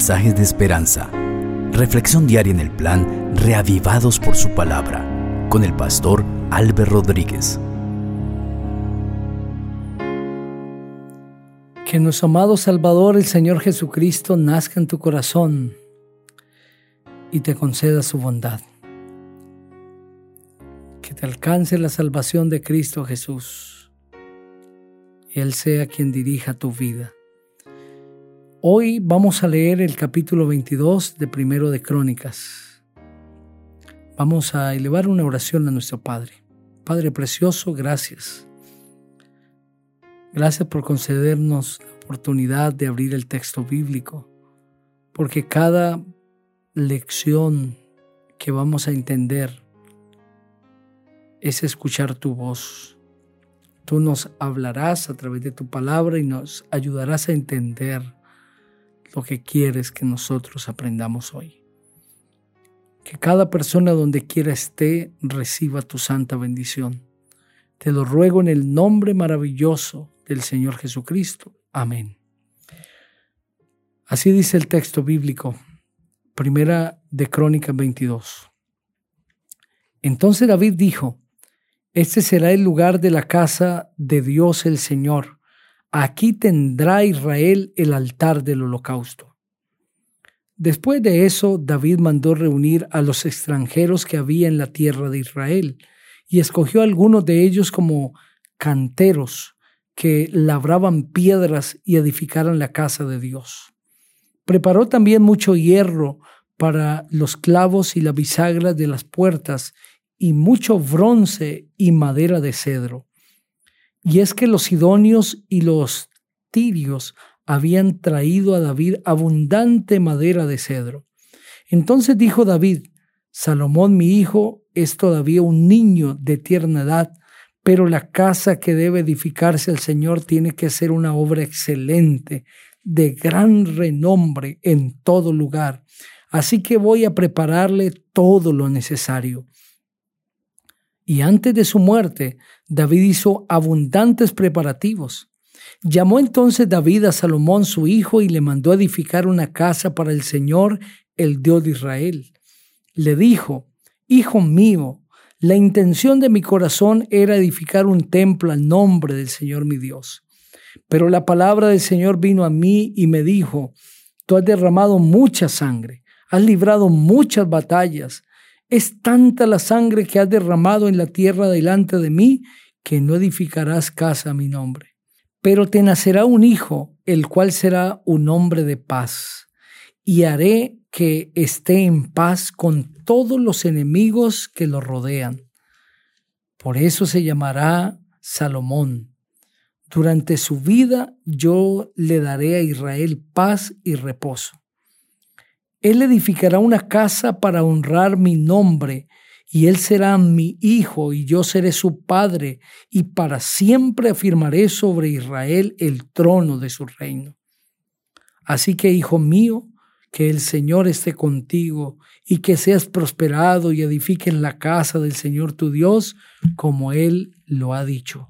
mensajes de esperanza. Reflexión diaria en el plan Reavivados por su palabra con el pastor Álvaro Rodríguez. Que nuestro amado Salvador, el Señor Jesucristo, nazca en tu corazón y te conceda su bondad. Que te alcance la salvación de Cristo Jesús. Él sea quien dirija tu vida. Hoy vamos a leer el capítulo 22 de Primero de Crónicas. Vamos a elevar una oración a nuestro Padre. Padre precioso, gracias. Gracias por concedernos la oportunidad de abrir el texto bíblico, porque cada lección que vamos a entender es escuchar tu voz. Tú nos hablarás a través de tu palabra y nos ayudarás a entender lo que quieres que nosotros aprendamos hoy. Que cada persona donde quiera esté reciba tu santa bendición. Te lo ruego en el nombre maravilloso del Señor Jesucristo. Amén. Así dice el texto bíblico, primera de Crónicas 22. Entonces David dijo, Este será el lugar de la casa de Dios el Señor Aquí tendrá Israel el altar del holocausto. Después de eso, David mandó reunir a los extranjeros que había en la tierra de Israel y escogió a algunos de ellos como canteros que labraban piedras y edificaran la casa de Dios. Preparó también mucho hierro para los clavos y la bisagra de las puertas y mucho bronce y madera de cedro. Y es que los sidonios y los tirios habían traído a David abundante madera de cedro. Entonces dijo David, Salomón mi hijo es todavía un niño de tierna edad, pero la casa que debe edificarse al Señor tiene que ser una obra excelente, de gran renombre en todo lugar. Así que voy a prepararle todo lo necesario. Y antes de su muerte, David hizo abundantes preparativos. Llamó entonces David a Salomón su hijo y le mandó edificar una casa para el Señor, el Dios de Israel. Le dijo, Hijo mío, la intención de mi corazón era edificar un templo al nombre del Señor mi Dios. Pero la palabra del Señor vino a mí y me dijo, Tú has derramado mucha sangre, has librado muchas batallas, es tanta la sangre que has derramado en la tierra delante de mí, que no edificarás casa a mi nombre. Pero te nacerá un hijo, el cual será un hombre de paz, y haré que esté en paz con todos los enemigos que lo rodean. Por eso se llamará Salomón. Durante su vida yo le daré a Israel paz y reposo. Él edificará una casa para honrar mi nombre, y él será mi hijo, y yo seré su padre, y para siempre afirmaré sobre Israel el trono de su reino. Así que, hijo mío, que el Señor esté contigo, y que seas prosperado y edifiquen la casa del Señor tu Dios, como Él lo ha dicho.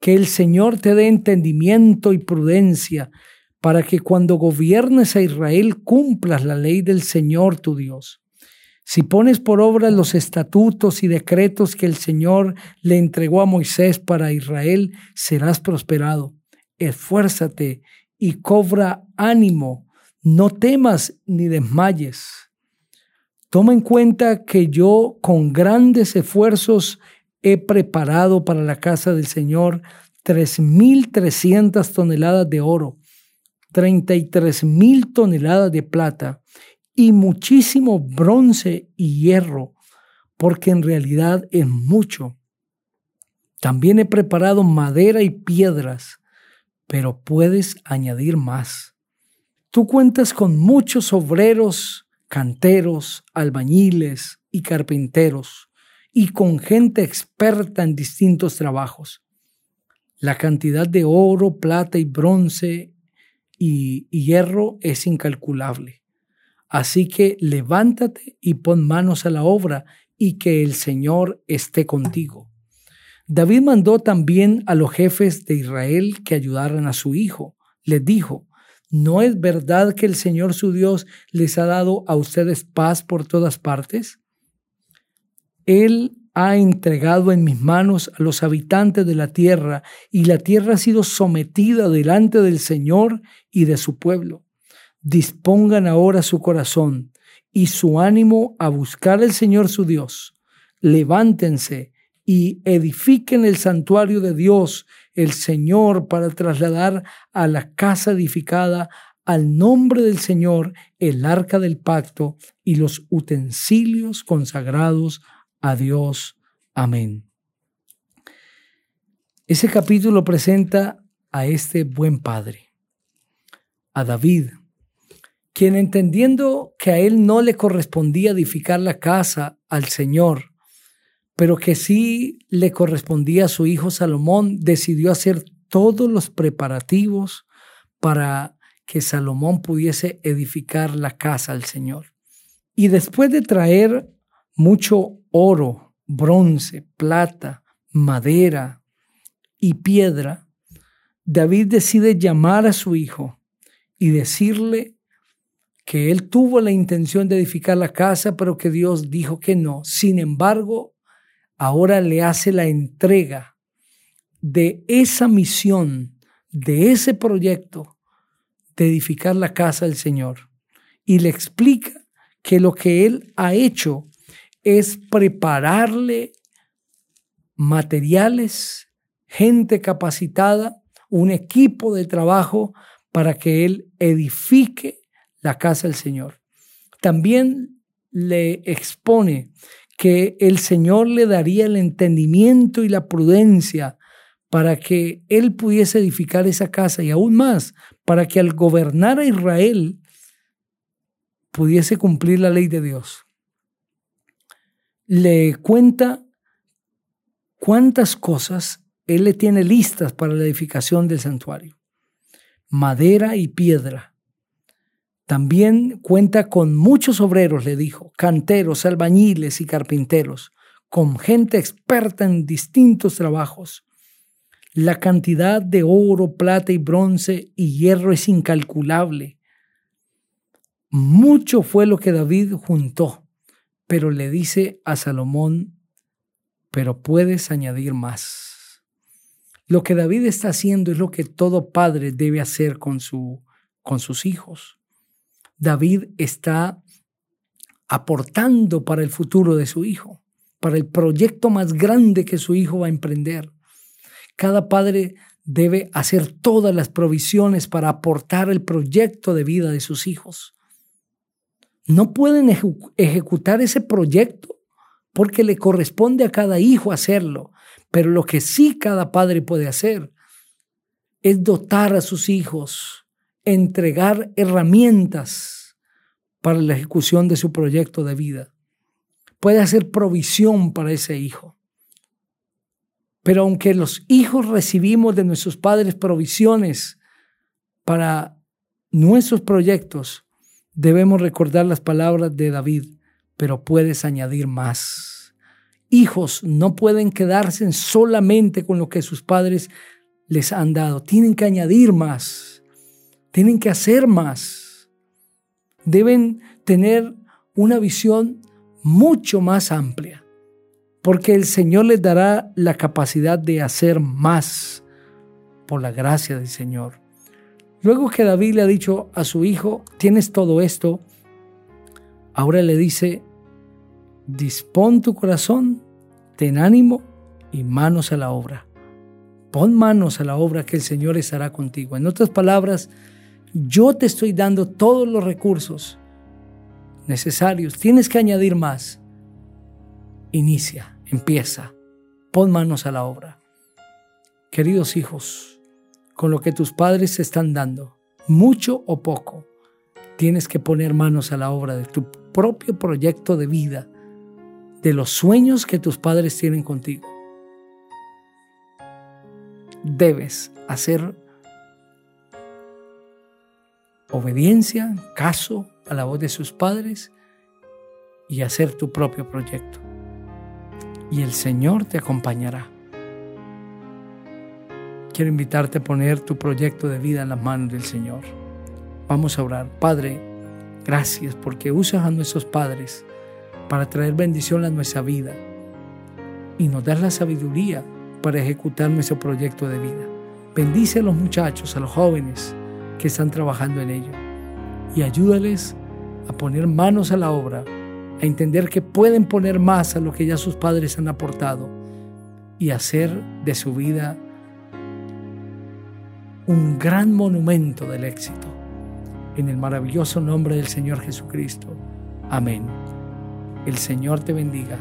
Que el Señor te dé entendimiento y prudencia, para que cuando gobiernes a Israel cumplas la ley del Señor tu Dios. Si pones por obra los estatutos y decretos que el Señor le entregó a Moisés para Israel, serás prosperado. Esfuérzate y cobra ánimo. No temas ni desmayes. Toma en cuenta que yo con grandes esfuerzos he preparado para la casa del Señor tres mil trescientas toneladas de oro 33 mil toneladas de plata y muchísimo bronce y hierro, porque en realidad es mucho. También he preparado madera y piedras, pero puedes añadir más. Tú cuentas con muchos obreros, canteros, albañiles y carpinteros, y con gente experta en distintos trabajos. La cantidad de oro, plata y bronce y, hierro es incalculable. Así que levántate y pon manos a la obra y que el Señor esté contigo. David mandó también a los jefes de Israel que ayudaran a su hijo. Les dijo, ¿No es verdad que el Señor su Dios les ha dado a ustedes paz por todas partes? Él ha entregado en mis manos a los habitantes de la tierra, y la tierra ha sido sometida delante del Señor y de su pueblo. Dispongan ahora su corazón y su ánimo a buscar al Señor su Dios. Levántense y edifiquen el santuario de Dios, el Señor, para trasladar a la casa edificada al nombre del Señor el arca del pacto y los utensilios consagrados a Dios. Amén. Ese capítulo presenta a este buen padre, a David, quien entendiendo que a él no le correspondía edificar la casa al Señor, pero que sí le correspondía a su hijo Salomón, decidió hacer todos los preparativos para que Salomón pudiese edificar la casa al Señor. Y después de traer mucho oro, bronce, plata, madera y piedra, David decide llamar a su hijo y decirle que él tuvo la intención de edificar la casa, pero que Dios dijo que no. Sin embargo, ahora le hace la entrega de esa misión, de ese proyecto de edificar la casa del Señor. Y le explica que lo que él ha hecho es prepararle materiales, gente capacitada, un equipo de trabajo para que él edifique la casa del Señor. También le expone que el Señor le daría el entendimiento y la prudencia para que él pudiese edificar esa casa y aún más, para que al gobernar a Israel pudiese cumplir la ley de Dios le cuenta cuántas cosas él le tiene listas para la edificación del santuario. Madera y piedra. También cuenta con muchos obreros, le dijo, canteros, albañiles y carpinteros, con gente experta en distintos trabajos. La cantidad de oro, plata y bronce y hierro es incalculable. Mucho fue lo que David juntó pero le dice a Salomón, pero puedes añadir más. Lo que David está haciendo es lo que todo padre debe hacer con, su, con sus hijos. David está aportando para el futuro de su hijo, para el proyecto más grande que su hijo va a emprender. Cada padre debe hacer todas las provisiones para aportar el proyecto de vida de sus hijos no pueden ejecutar ese proyecto porque le corresponde a cada hijo hacerlo. Pero lo que sí cada padre puede hacer es dotar a sus hijos, entregar herramientas para la ejecución de su proyecto de vida. Puede hacer provisión para ese hijo. Pero aunque los hijos recibimos de nuestros padres provisiones para nuestros proyectos, Debemos recordar las palabras de David, pero puedes añadir más. Hijos no pueden quedarse solamente con lo que sus padres les han dado. Tienen que añadir más. Tienen que hacer más. Deben tener una visión mucho más amplia, porque el Señor les dará la capacidad de hacer más por la gracia del Señor. Luego que David le ha dicho a su hijo, tienes todo esto, ahora le dice, dispón tu corazón, ten ánimo y manos a la obra. Pon manos a la obra que el Señor estará contigo. En otras palabras, yo te estoy dando todos los recursos necesarios. Tienes que añadir más. Inicia, empieza, pon manos a la obra. Queridos hijos, con lo que tus padres te están dando, mucho o poco, tienes que poner manos a la obra de tu propio proyecto de vida, de los sueños que tus padres tienen contigo. Debes hacer obediencia, caso a la voz de sus padres y hacer tu propio proyecto. Y el Señor te acompañará quiero invitarte a poner tu proyecto de vida en las manos del Señor. Vamos a orar. Padre, gracias porque usas a nuestros padres para traer bendición a nuestra vida y nos das la sabiduría para ejecutar nuestro proyecto de vida. Bendice a los muchachos, a los jóvenes que están trabajando en ello y ayúdales a poner manos a la obra, a entender que pueden poner más a lo que ya sus padres han aportado y hacer de su vida un gran monumento del éxito. En el maravilloso nombre del Señor Jesucristo. Amén. El Señor te bendiga.